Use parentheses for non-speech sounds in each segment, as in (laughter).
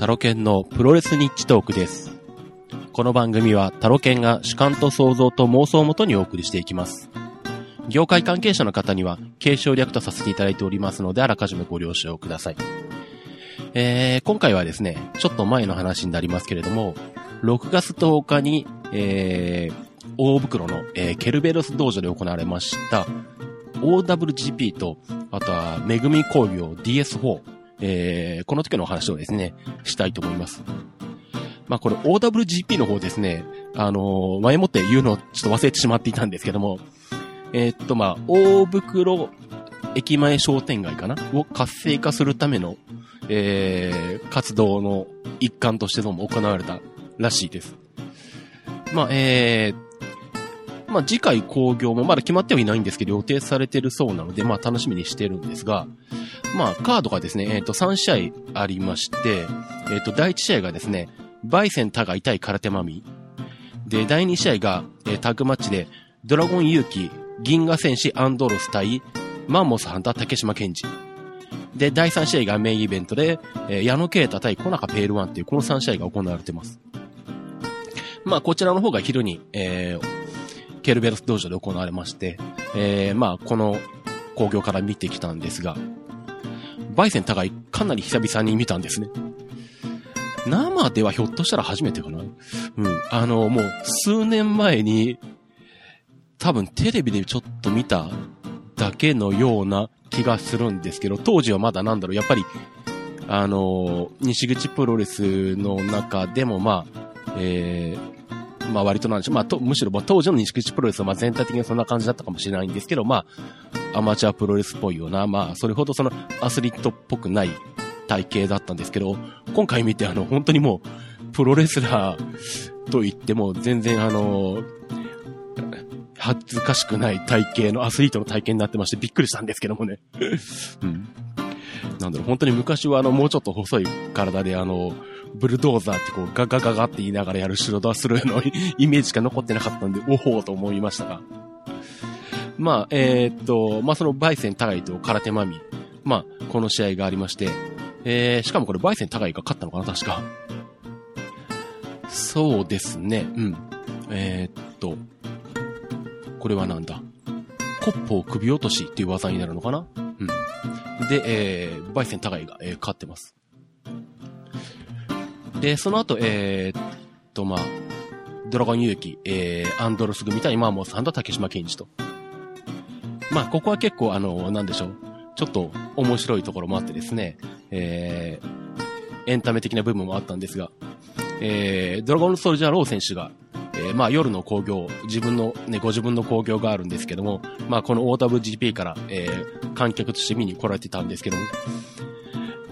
タロケンのプロレスニッチトークです。この番組はタロケンが主観と想像と妄想をもとにお送りしていきます。業界関係者の方には継承略とさせていただいておりますので、あらかじめご了承ください。えー、今回はですね、ちょっと前の話になりますけれども、6月10日に、えー、大袋の、えーケルベロス道場で行われました、OWGP と、あとは、めぐみ工業 DS4、えー、この時の話をですね、したいと思います。まあこれ OWGP の方ですね、あのー前もって言うのをちょっと忘れてしまっていたんですけども、えーっとまあ、大袋駅前商店街かな？を活性化するための、えー、活動の一環としてどうも行われたらしいです。まあ、えー、まあ次回興行もまだ決まってはいないんですけど予定されてるそうなので、まあ楽しみにしてるんですが、まあカードがですね、えーっと3試合ありまして、えーっと第1試合がですね、バイセンタが痛い空手マミ。で、第2試合が、えータッグマッチで、ドラゴン勇気、銀河戦士アンドロス対、マンモスハンター竹島健治。で、第3試合がメインイベントで、えー矢野啓太対小中ペールワンっていうこの3試合が行われてます。まあ、こちらの方が昼に、えーケルベロス道場で行われまして、えーまあ、この工業から見てきたんですが、バイセン高いかなり久々に見たんですね。生ではひょっとしたら初めてかなうん。あの、もう数年前に、多分テレビでちょっと見ただけのような気がするんですけど、当時はまだなんだろう、やっぱり、あの、西口プロレスの中でもまあ、えー、まあ割となんでしょう。まあと、むしろまあ当時の西口プロレスはまあ全体的にそんな感じだったかもしれないんですけど、まあ、アマチュアプロレスっぽいような、まあ、それほどそのアスリートっぽくない体型だったんですけど、今回見てあの、本当にもう、プロレスラーと言っても全然あの、恥ずかしくない体型のアスリートの体型になってましてびっくりしたんですけどもね。うん。なんだろう、本当に昔はあの、もうちょっと細い体であの、ブルドーザーってこうガガガガって言いながらやるシロダースルーの (laughs) イメージしか残ってなかったんで、おほーと思いましたが。まあ、えーっと、まあそのバイセン高いと空手マミ。まあ、この試合がありまして、えー、しかもこれバイセン高いが勝ったのかな、確か。そうですね、うん。えーっと、これはなんだ？コッポを首落としっていう技になるのかな？うん。で、えー、バイセン高いが、えー勝ってます。で、その後、えーっと、まあ、ドラゴン勇気、えー、アンドロス組対マーモスさんと竹島健一と。まあ、ここは結構、あの、なんでしょう。ちょっと面白いところもあってですね、えー、エンタメ的な部分もあったんですが、えー、ドラゴンソルジャーロー選手が、えー、まあ夜の興行、自分のね、ご自分の興行があるんですけども、まあこの OWGP から、えー、観客として見に来られてたんですけども、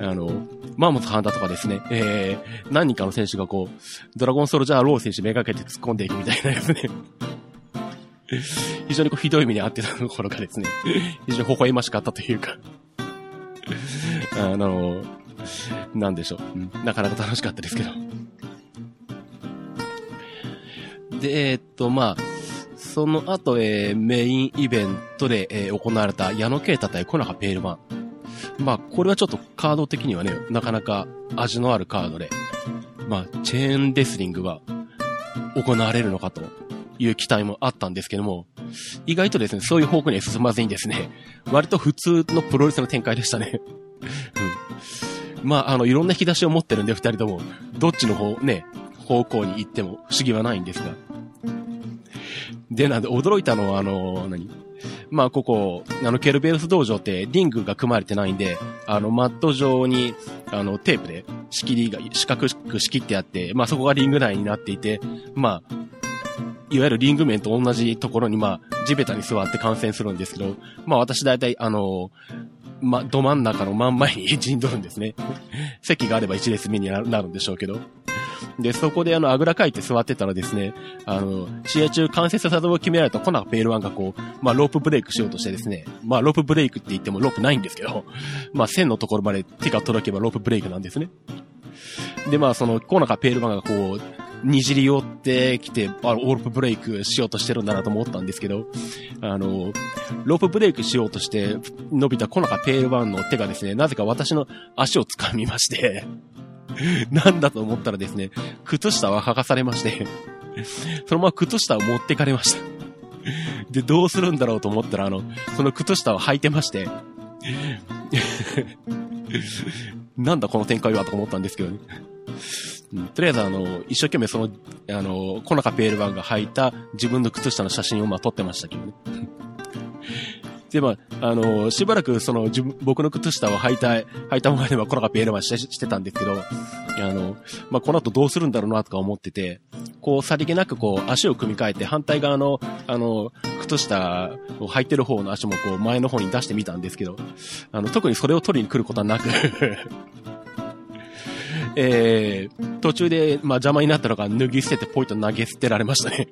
あの、マーモスハンターとかですね、えー、何人かの選手がこう、ドラゴンソルジャーロー選手めがけて突っ込んでいくみたいなですね。非常にこうひどい目に遭ってたところがですね、非常に微笑ましかったというか、あの、なんでしょう、なかなか楽しかったですけど。で、えーっと、まあ、その後、えーメインイベントで、えー行われた矢野啓太対小中ペールマン。まあ、これはちょっとカード的にはね、なかなか味のあるカードで、まあ、チェーンレスリングが行われるのかという期待もあったんですけども、意外とですね、そういう方向には進まずにですね、割と普通のプロレスの展開でしたね。うん。まあ、あの、いろんな引き出しを持ってるんで、二人とも、どっちの方、ね、方向に行っても不思議はないんですが。で、なんで、驚いたのは、あの、何？まあ、ここ、あの、ケルベルス道場ってリングが組まれてないんで、あの、マット上に、あの、テープで仕切りが、四角く仕切ってあって、まあ、そこがリング内になっていて、まあ、いわゆるリング面と同じところに、まあ、地べたに座って観戦するんですけど、まあ、私大体、あの、ま、ど真ん中の真ん前に (laughs) 陣取るんですね。席があれば一列目になるんでしょうけど。で、そこであの、あぐらかいて座ってたらですね、あの、試合中関節技を決められたコナペールワンがこう、まあ、ロープブレイクしようとしてですね、まあ、ロープブレイクって言ってもロープないんですけど、まあ、線のところまで手が届けばロープブレイクなんですね。で、まあ、その、コナカペールワンがこう、にじり寄ってきて、あの、オープブレイクしようとしてるんだなと思ったんですけど、あの、ロープブレイクしようとして伸びたコナカペールワンの手がですね、なぜか私の足を掴みまして、(laughs) なんだと思ったらですね、靴下は剥がされまして、(laughs) そのまま靴下を持ってかれました。(laughs) で、どうするんだろうと思ったら、あの、その靴下を履いてまして、なんだこの展開はと思ったんですけどね。うんとりあえず、あの、一生懸命その、あの、コナカペールバンが履いた自分の靴下の写真をまあ撮ってましたけどね。で、まあ、あの、しばらくその自分、僕の靴下を履いた、履いたままではコナカペールバンしてしてたんですけど、あの、まあ、この後どうするんだろうなとか思ってて、こう、さりげなくこう、足を組み替えて反対側の、あの、靴下を履いてる方の足もこう、前の方に出してみたんですけど、あの、特にそれを取りに来ることはなく、(laughs) えー、途中で、まあ、邪魔になったのが脱ぎ捨ててポイと投げ捨てられましたね。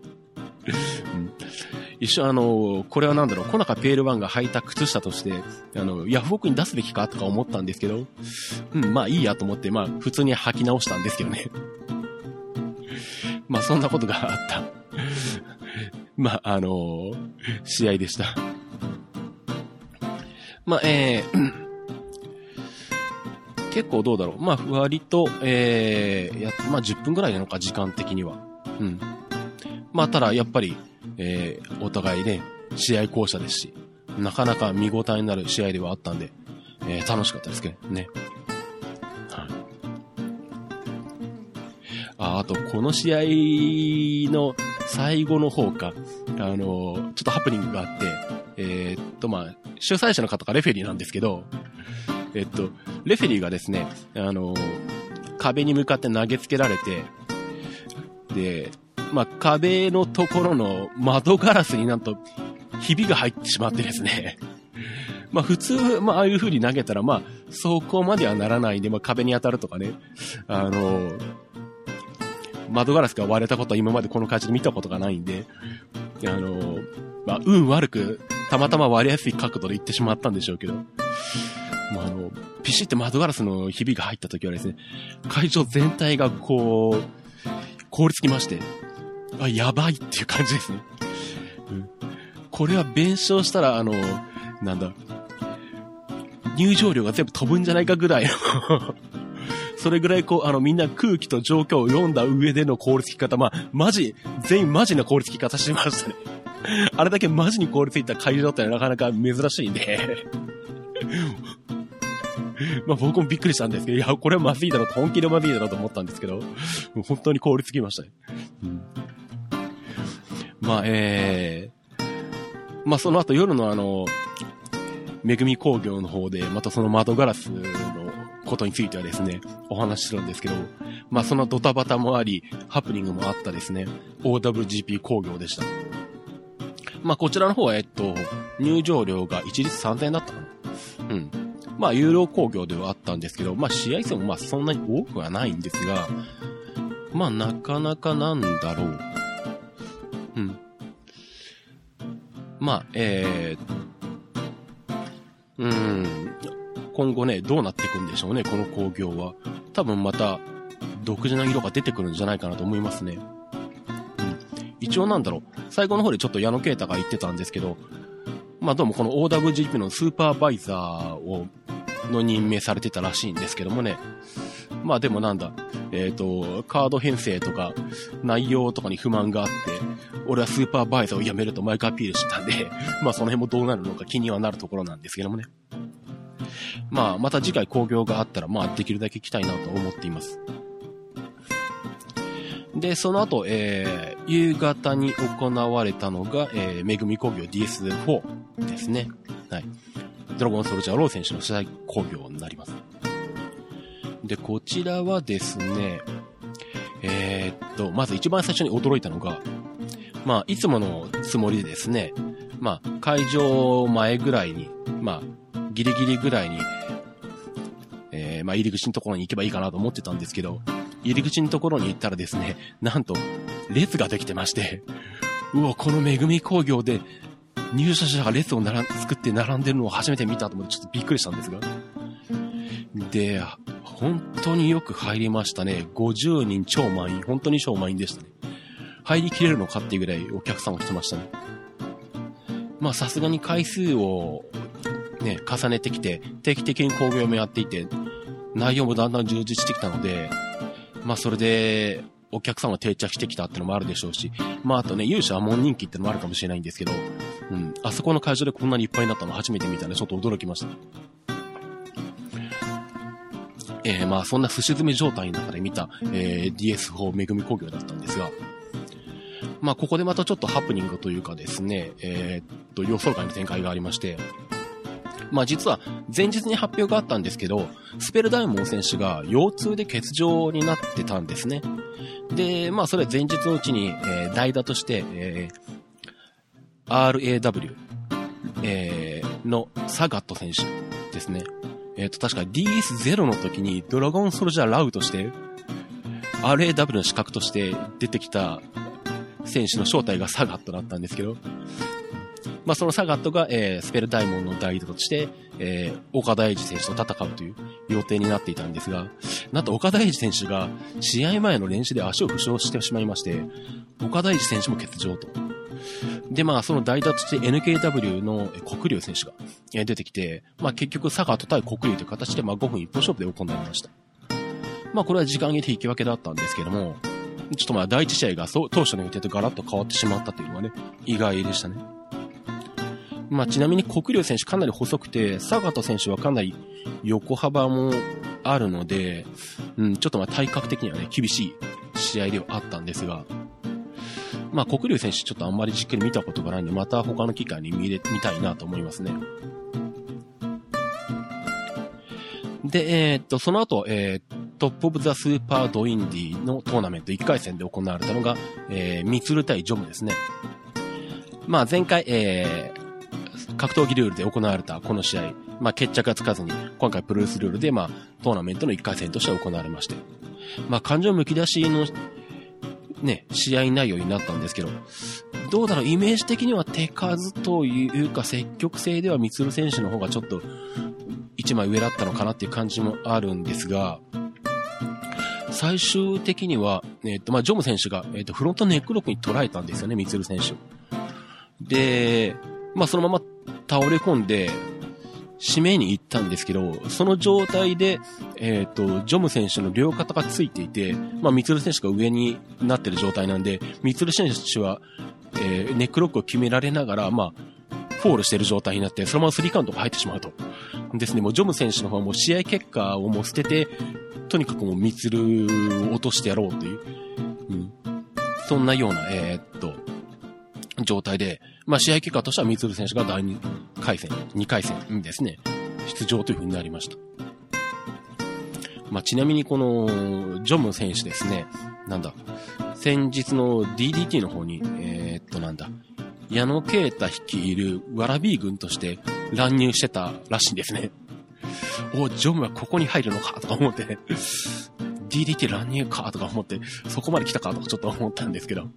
一緒、あの、これはなんだろう、コナカペールワンが履いた靴下として、あの、ヤフオクに出すべきかとか思ったんですけど、うん、まあいいやと思って、まあ普通に履き直したんですけどね。(laughs) まあそんなことがあった。(laughs) まあ、あの試合でした。まあ、えー、結構どうだろう。まあ、割と、えー、や、まあ10分ぐらいなのか、時間的には。うん。まあ、ただ、やっぱり、えー、お互いね、試合校舎ですし、なかなか見応えになる試合ではあったんで、えー、楽しかったですけどね。はい。あ、あと、この試合の最後の方か、あの、ちょっとハプニングがあって、えーっと、まあ、主催者の方がレフェリーなんですけど、えっと、レフェリーがですね、あの、壁に向かって投げつけられて、で、まあ、壁のところの窓ガラスになんと、ひびが入ってしまってですね。(laughs) まあ、普通、まあ、ああいう風に投げたら、まあ、そこまではならないんで、まあ、壁に当たるとかね。あの、窓ガラスが割れたことは今までこの会社で見たことがないんで、あの、まあ、運悪く、たまたま割れやすい角度で行ってしまったんでしょうけど、まあ、あの、ピシって窓ガラスのひびが入った時はですね、会場全体がこう、凍りつきまして、あ、やばいっていう感じですね。うん、これは弁償したら、あの、なんだ、入場料が全部飛ぶんじゃないかぐらいの (laughs) それぐらいこう、あの、みんな空気と状況を読んだ上での凍りつき方、まあ、マジ、全員マジな凍りつき方してましたね。(laughs) あれだけマジに凍りついた会場ってなかなか珍しいんで (laughs) まあ僕もびっくりしたんですけど、いや、これはまずいだろ、本気でまずいだろうと思ったんですけど、本当に凍りつきましたね。うん、まあ、えー、まあその後夜のあの、めぐみ工業の方で、またその窓ガラスのことについてはですね、お話しするんですけど、まあそのドタバタもあり、ハプニングもあったですね、OWGP 工業でした。まあこちらの方は、えっと、入場料が一律3000円だったかな。うん。まあ、有料工業ではあったんですけど、まあ、試合数もまあ、そんなに多くはないんですが、まあ、なかなかなんだろう。うん。まあ、えー、うん、今後ね、どうなっていくんでしょうね、この工業は。多分また、独自な色が出てくるんじゃないかなと思いますね。うん。一応なんだろう、最後の方でちょっと矢野啓太が言ってたんですけど、まあどうもこの OWGP のスーパーバイザーを、の任命されてたらしいんですけどもね。まあでもなんだ、えっ、と、カード編成とか内容とかに不満があって、俺はスーパーバイザーを辞めるとマイクアピールしてたんで、(laughs) まあその辺もどうなるのか気にはなるところなんですけどもね。まあまた次回興行があったら、まあできるだけ来たいなと思っています。で、その後、えー、夕方に行われたのが、えー、めぐみ工業 DS4 ですね。はい。ドラゴンソルジャーロー選手の試合工業になります。で、こちらはですね、えー、っと、まず一番最初に驚いたのが、まあ、いつものつもりでですね、まあ、会場前ぐらいに、まあ、ギリギリぐらいに、えー、まあ、入り口のところに行けばいいかなと思ってたんですけど、入り口のところに行ったらですね、なんと、列ができてまして、うわ、このめぐみ工業で、入社者が列をなら作って並んでるのを初めて見たと思ってちょっとびっくりしたんですが。で、本当によく入りましたね。50人超満員。本当に超満員でしたね。入りきれるのかっていうぐらいお客さんが来てましたね。まあさすがに回数をね、重ねてきて、定期的に工業もやっていて、内容もだんだん充実してきたので、まあそれで、お客さんが定着してきたってのもあるでしょうし、まああとね、勇者は門人気ってのもあるかもしれないんですけど、うん、あそこの会場でこんなにいっぱいになったの初めて見たんで、ちょっと驚きました。えー、まあそんな寿司詰め状態の中で見た、えー、DS4 めぐみ工業だったんですが、まあここでまたちょっとハプニングというかですね、えー、っと予想外の展開がありまして、まあ実は前日に発表があったんですけど、スペルダイモン選手が腰痛で欠場になってたんですね。で、まあそれは前日のうちに、えー、代打として、えー、RAW、えー、のサガット選手ですね。えっ、ー、と確か DS0 の時にドラゴンソルジャーラウとして、RAW の資格として出てきた選手の正体がサガットだったんですけど、まあ、そのサガットが、えー、スペルダイモンの代打として、えー、岡田英二選手と戦うという予定になっていたんですが、なんと岡田英二選手が試合前の練習で足を負傷してしまいまして、岡田英二選手も欠場と。で、まあ、その代打として NKW の国竜選手が出てきて、まあ結局サガット対国竜という形で、まあ5分一本勝負で行われました。まあこれは時間切れ引き分けだったんですけども、ちょっとまあ第一試合が当初の予定とガラッと変わってしまったというのはね、意外でしたね。まあ、ちなみに国領選手かなり細くて、坂田選手はかなり横幅もあるので、うん、ちょっとまあ体格的にはね、厳しい試合ではあったんですが、まあ、国領選手ちょっとあんまりじっくり見たことがないんで、また他の機会に見れ、見たいなと思いますね。で、えー、っと、その後、えー、トップオブザスーパードインディのトーナメント1回戦で行われたのが、えー、ミツル対ジョムですね。まあ前回、えー、格闘技ルールで行われたこの試合、まあ、決着がつかずに、今回プロレスルールで、まあ、トーナメントの1回戦として行われまして、まあ、感情むき出しの、ね、試合内容になったんですけど、どうだろう、イメージ的には手数というか積極性ではミツル選手の方がちょっと、一枚上だったのかなっていう感じもあるんですが、最終的には、えっ、と、まあ、ジョム選手が、えっ、と、フロントネックロックに捉えたんですよね、ミツル選手。で、まあ、そのまま倒れ込んで、締めに行ったんですけど、その状態で、えっ、と、ジョム選手の両肩がついていて、まあ、ミツル選手が上になってる状態なんで、ミツル選手は、えー、ネックロックを決められながら、まあ、フォールしてる状態になって、そのままスリーカウントが入ってしまうと。ですね、もうジョム選手の方はもう試合結果をもう捨てて、とにかくもうミツルを落としてやろうという、うん。そんなような、えー、っと、状態で、まあ、試合結果としては、三鶴選手が第2回戦、2回戦にですね、出場という風になりました。まあ、ちなみにこの、ジョム選手ですね、なんだ、先日の DDT の方に、えー、っとなんだ、矢野啓太率いるワラビー軍として乱入してたらしいんですね。お、ジョムはここに入るのかとか思って DDT 乱入かとか思って、そこまで来たかとかちょっと思ったんですけど。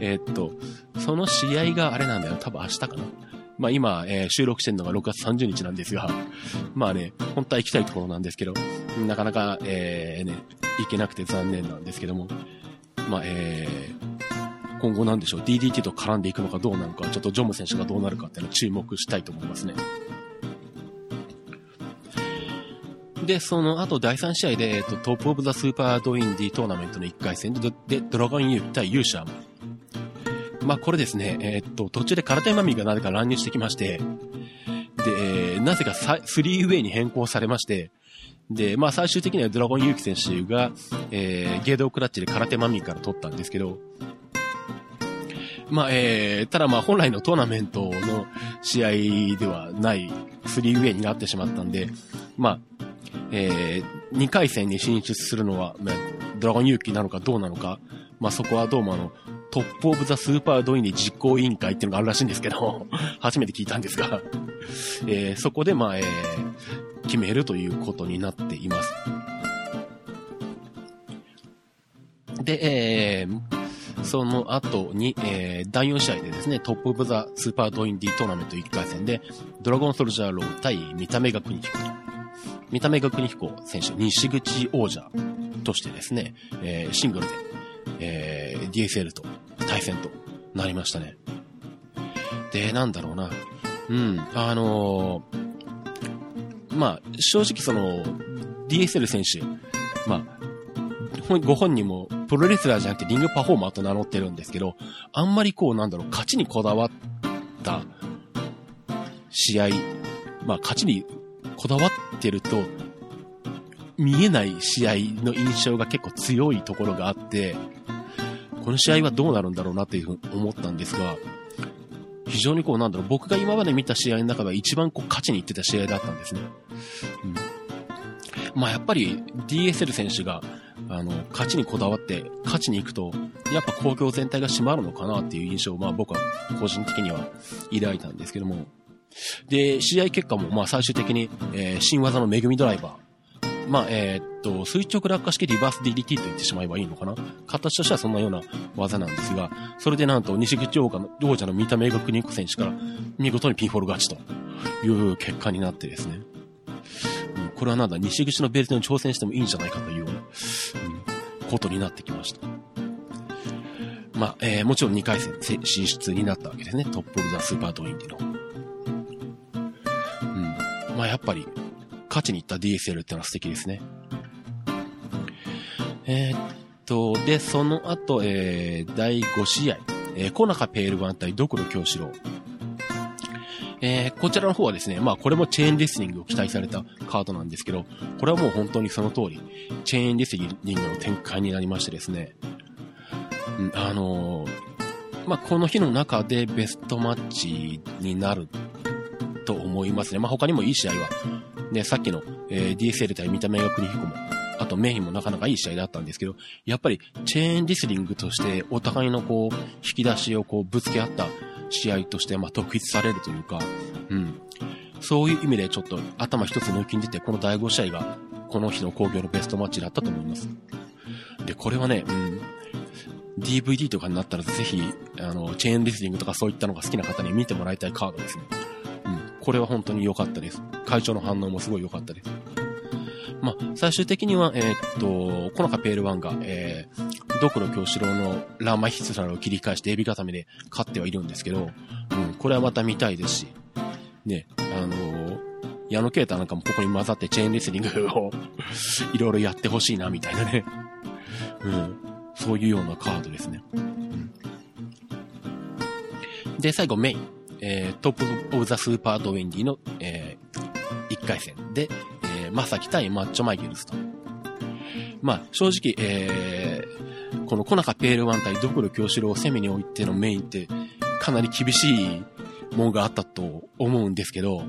えー、っと、その試合があれなんだよ。多分明日かな。まあ今、えー、収録してるのが6月30日なんですが、まあね、本当は行きたいところなんですけど、なかなか、えー、ね、行けなくて残念なんですけども、まあ、えー、今後なんでしょう、DDT と絡んでいくのかどうなのか、ちょっとジョム選手がどうなるかっていうのを注目したいと思いますね。で、その後第3試合で、えっと、トップオブザスーパードインディトーナメントの1回戦で、でドラゴンユー対勇者まあ、これですね、え、っと、途中で空手マミーがなぜか乱入してきまして、で、なぜかスリーウェイに変更されまして、で、まあ最終的にはドラゴンユーキ選手が、えー、ゲードクラッチで空手マミーから取ったんですけど、まあ、えー、ただまあ本来のトーナメントの試合ではないスリーウェイになってしまったんで、まあ、えー、2回戦に進出するのは、ま、ドラゴンユーキなのかどうなのか、まあそこはどうもあの、トップオブザスーパードインディ実行委員会っていうのがあるらしいんですけど、(laughs) 初めて聞いたんですが、(laughs) えー、そこでまあ、えー、決めるということになっています。で、えー、その後に、えー、第4試合でですね、トップオブザスーパードインディートーナメント1回戦で、ドラゴンソルジャーロー対見た目が邦彦。見た目が邦彦選手、西口王者としてですね、えー、シングルで、えー、DSL と対戦となりましたね。で、なんだろうな。うん、あのー、まあ、正直その、DSL 選手、まあ、ご本人もプロレスラーじゃなくてリングパフォーマーと名乗ってるんですけど、あんまりこうなんだろう、勝ちにこだわった試合、まあ勝ちにこだわってると、見えない試合の印象が結構強いところがあって、この試合はどうなるんだろうなっていうふうに思ったんですが、非常にこうなんだろう、僕が今まで見た試合の中では一番こう勝ちに行ってた試合だったんですね。うん。まあやっぱり DSL 選手が、あの、勝ちにこだわって勝ちに行くと、やっぱ工業全体が締まるのかなっていう印象をまあ僕は個人的には抱いたんですけども、で、試合結果もまあ最終的に、えー、新技の恵みドライバー、まあ、えー、っと、垂直落下式リバース DDT と言ってしまえばいいのかな形としてはそんなような技なんですが、それでなんと西口王者の王者の見た目がクニック選手から見事にピンフォール勝ちという結果になってですね。うん、これはなんだ、西口のベルトに挑戦してもいいんじゃないかというような、うん、ことになってきました。まあ、えー、もちろん2回戦進出になったわけですね。トップオブザスーパードインディの。うん。まあ、やっぱり、勝ちに行った DSL ってのは素敵ですね。えー、っと、で、その後、えー、第5試合、えー、コナカペールワン対ドクロ京志郎。えー、こちらの方はですね、まあこれもチェーンレスリングを期待されたカードなんですけど、これはもう本当にその通り、チェーンレスリングの展開になりましてですね、あのー、まあこの日の中でベストマッチになると思いますね。まあ他にもいい試合はで、さっきの、えー、DSL 対見た目が国彦も、あとメインもなかなかいい試合だったんですけど、やっぱりチェーンリスリングとしてお互いのこう、引き出しをこうぶつけ合った試合として、まあ、特筆されるというか、うん。そういう意味でちょっと頭一つ抜きに出て、この第5試合がこの日の工業のベストマッチだったと思います。で、これはね、うん。DVD とかになったらぜひ、あの、チェーンリスリングとかそういったのが好きな方に見てもらいたいカードですね。これは本当に良かったです。会長の反応もすごい良かったです。まあ、最終的には、えー、っと、このカペールワンが、えー、ドクロ京志郎のラーマヒツラルを切り返してエビ固めで勝ってはいるんですけど、うん、これはまた見たいですし、ね、あのー、矢野啓太なんかもここに混ざってチェーンレスリングを (laughs) いろいろやってほしいな、みたいなね。うん。そういうようなカードですね。うん、で、最後メイン。えー、トップオブザスーパードインディの、えー、1回戦で、えー、まさき対マッチョマイケルスと。まあ、正直、えー、このコナカペールワン対ドクロ京志郎を差し置いてのメインって、かなり厳しいもんがあったと思うんですけど、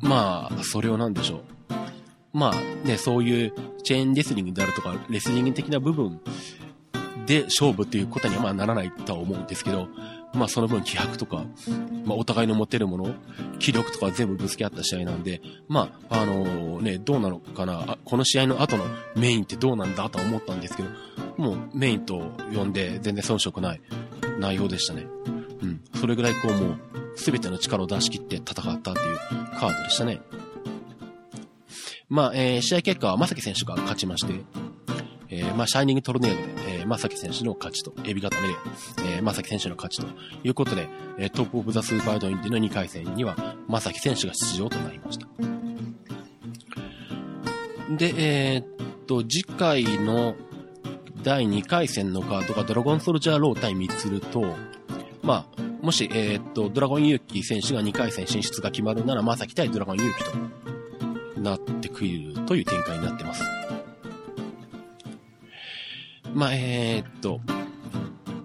まあ、それをなんでしょう。まあね、そういうチェーンレスリングであるとか、レスリング的な部分で勝負っていうことにはまあならないとは思うんですけど、まあその分気迫とか、まあお互いの持ってるもの、気力とか全部ぶつけ合った試合なんで、まあ、あのね、どうなのかな、この試合の後のメインってどうなんだと思ったんですけど、もうメインと呼んで全然遜色ない内容でしたね。うん。それぐらいこうもう、すべての力を出し切って戦ったっていうカードでしたね。まあ、えー、試合結果はまさき選手が勝ちまして、えー、まあ、シャイニングトルネードで、えー、まさき選手の勝ちと、エビ固めで、えー、まさき選手の勝ちということで、えー、トップオブザスーパードインディの2回戦には、まさき選手が出場となりました。で、えー、っと、次回の第2回戦のカードがドラゴンソルジャーロー対ミツルと、まあ、もし、えー、っと、ドラゴンユーキ選手が2回戦進出が決まるなら、まさき対ドラゴンユーキとなってくるという展開になってます。まあ、えー、っと、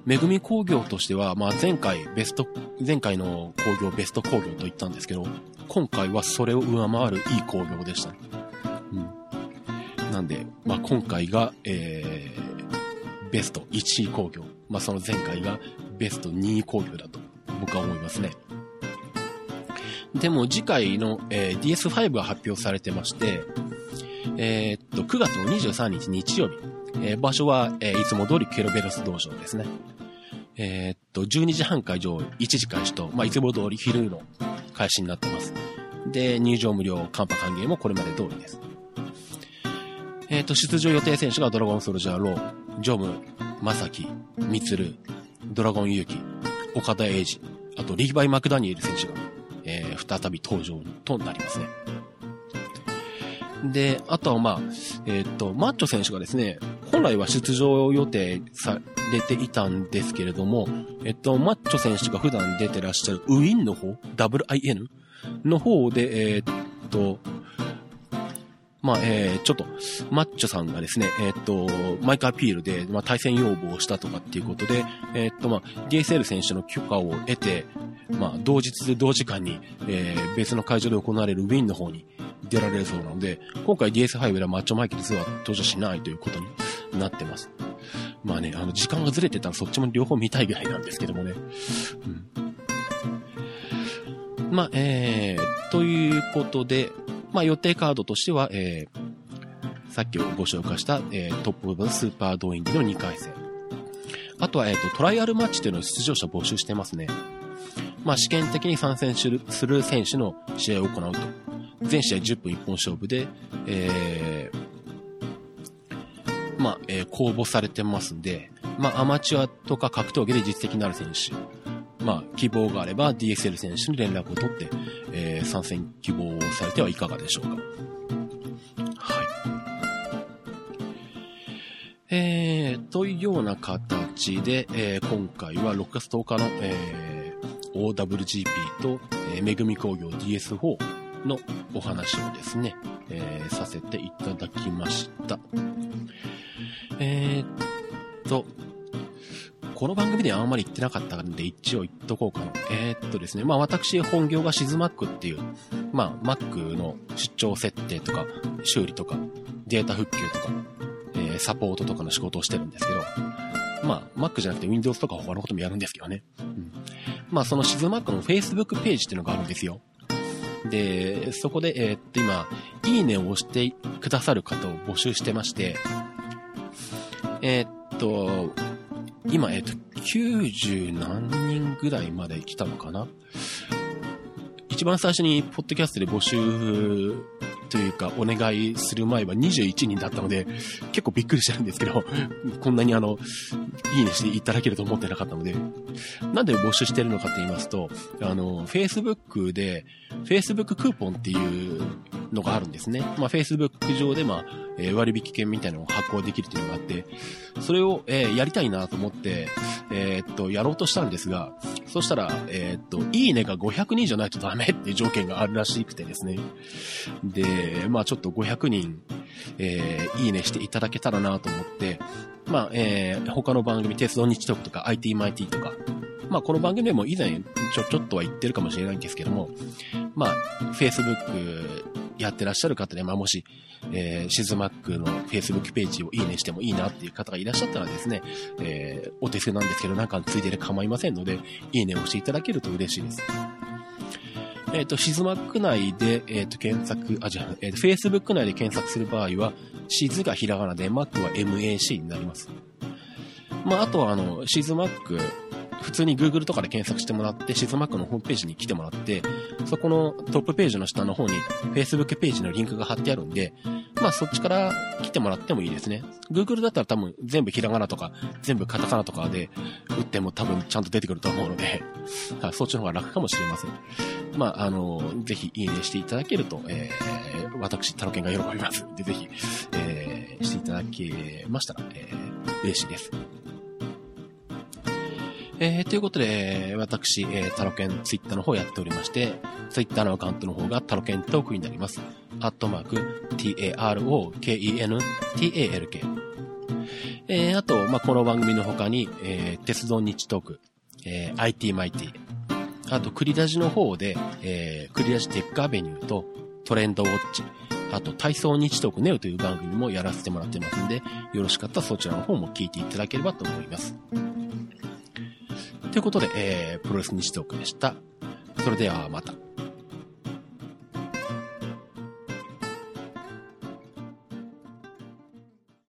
めぐみ工業としては、まあ、前回ベスト、前回の工業ベスト工業と言ったんですけど、今回はそれを上回るいい工業でした。うん。なんで、まあ、今回が、えー、ベスト1位工業。まあ、その前回がベスト2位工業だと僕は思いますね。でも次回の、えー、DS5 が発表されてまして、えー、っと、9月の23日日曜日、えー、場所は、えー、いつも通りケロベロス道場ですね。えー、っと、12時半会場、1時開始と、まあ、いつも通り昼の開始になってます。で、入場無料、カンパ歓迎もこれまで通りです。えっ、と、出場予定選手がドラゴンソルジャーロー、ジョム、マサキ、ミツル、ドラゴンユウキ、岡田英二、あとリーバイ・マクダニエル選手が、えー、再び登場となりますね。で、あとはまあ、えっ、と、マッチョ選手がですね、本来は出場予定されていたんですけれども、えっと、マッチョ選手が普段出てらっしゃるウィンの方 ?WIN? の方で、えっと、まあ、えー、ちょっと、マッチョさんがですね、えー、っと、マイクアピールで、まあ、対戦要望をしたとかっていうことで、えー、っと、まあ、DSL 選手の許可を得て、まあ、同日で同時間に、えー、別の会場で行われるウィンの方に出られるそうなので、今回 DS5 ではマッチョマイケル2は登場しないということになってます。まあね、あの、時間がずれてたらそっちも両方見たいぐらいなんですけどもね。うん。まあ、えー、ということで、まあ予定カードとしては、えー、さっきご紹介した、えー、トップオブスーパー動員での2回戦。あとは、えっ、ー、と、トライアルマッチというのを出場者募集してますね。まあ試験的に参戦する選手の試合を行うと。全試合10分1本勝負で、えー、まあ、えー、公募されてますんで、まあ、アマチュアとか格闘技で実績のある選手、まあ、希望があれば DSL 選手に連絡を取って、えー、参戦希望をされてはいかがでしょうか。はい。えー、というような形で、えー、今回は6月10日の、えー、OWGP と、えー、めぐみ工業 DS4 のお話をですね、えー、させていただきました。えー、っと、この番組ではあんまり言ってなかったんで一応言っとこうかな。えー、っとですね、まあ私本業がシズマックっていう、まあ Mac の出張設定とか修理とかデータ復旧とか、えー、サポートとかの仕事をしてるんですけど、まあ Mac じゃなくて Windows とか他のこともやるんですけどね。うん、まあそのシズマックの Facebook ページっていうのがあるんですよ。で、そこで、えー、っと今、いいねを押してくださる方を募集してまして、えー、っと、今、えっ、と、90何人ぐらいまで来たのかな？一番最初に、ポッドキャストで募集というか、お願いする前は21人だったので、結構びっくりしてるんですけど、(laughs) こんなにあの、いいねしていただけると思ってなかったので、なんで募集してるのかって言いますと、あの、Facebook で、Facebook クーポンっていうのがあるんですね。まあ、Facebook 上で、まあ、え割引券みたいなのを発行できるというのがあって、それを、えー、やりたいなと思って、えー、っと、やろうとしたんですが、そしたら、えー、っと、いいねが500人じゃないとダメっていう条件があるらしくてですね。で、まあちょっと500人、えー、いいねしていただけたらなと思って、まあ、えー、他の番組、鉄道日特とか IT マイティとか、まあこの番組でも以前ちょ、ちょっとは言ってるかもしれないんですけども、まあ、Facebook やってらっしゃる方で、まあもし、えー、シズマックの Facebook ページをいいねしてもいいなっていう方がいらっしゃったらですね、えー、お手数なんですけど、なんかついてで構いませんので、いいねをしていただけると嬉しいです。えっ、ー、と、シズマック内で、えっ、ー、と、検索、あ、じゃあ、えっ、ー、と、Facebook 内で検索する場合は、シズがひらがなで、マックは MAC になります。まあ、あとは、あの、シズマック普通に Google とかで検索してもらって、シズマックのホームページに来てもらって、そこのトップページの下の方に Facebook ページのリンクが貼ってあるんで、まあそっちから来てもらってもいいですね。Google だったら多分全部ひらがなとか、全部カタカナとかで打っても多分ちゃんと出てくると思うので、(laughs) そっちの方が楽かもしれません。まあ、あの、ぜひいいねしていただけると、えー、私、タロケンが喜びます。で、ぜひ、えー、していただけましたら、えー、嬉しいです。えー、ということで、私、えー、タロケンツイッターの方やっておりまして、ツイッターのアカウントの方がタロケントークになります。アットマーク、t-a-r-o-k-e-n-t-a-l-k。えー、あと、まあ、この番組の他に、えー、鉄道日トーク、えー、IT マイティ、あと、クリラジの方で、えー、クリラジテックアベニューとトレンドウォッチ、あと、体操日トークネオという番組もやらせてもらってますんで、よろしかったらそちらの方も聞いていただければと思います。ということで、えー、プロレス西トークでした。それではまた。